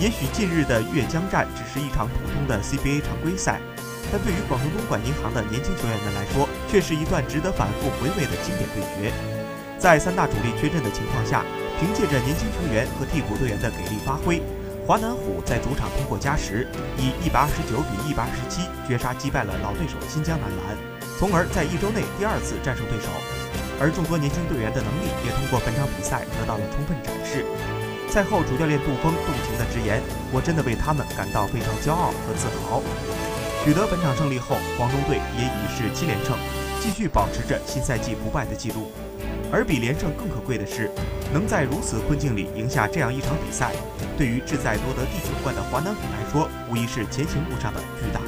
也许近日的越江战只是一场普通的 CBA 常规赛，但对于广东东莞银行的年轻球员们来说，却是一段值得反复回味的经典对决。在三大主力缺阵的情况下，凭借着年轻球员和替补队员的给力发挥，华南虎在主场通过加时，以一百二十九比一百二十七绝杀击败了老对手新疆男篮，从而在一周内第二次战胜对手。而众多年轻队员的能力也通过本场比赛得到了充分展示。赛后，主教练杜峰动情地直言：“我真的为他们感到非常骄傲和自豪。”取得本场胜利后，广东队也已是七连胜，继续保持着新赛季不败的记录。而比连胜更可贵的是，能在如此困境里赢下这样一场比赛，对于志在夺得第九冠的华南虎来说，无疑是前行路上的巨大。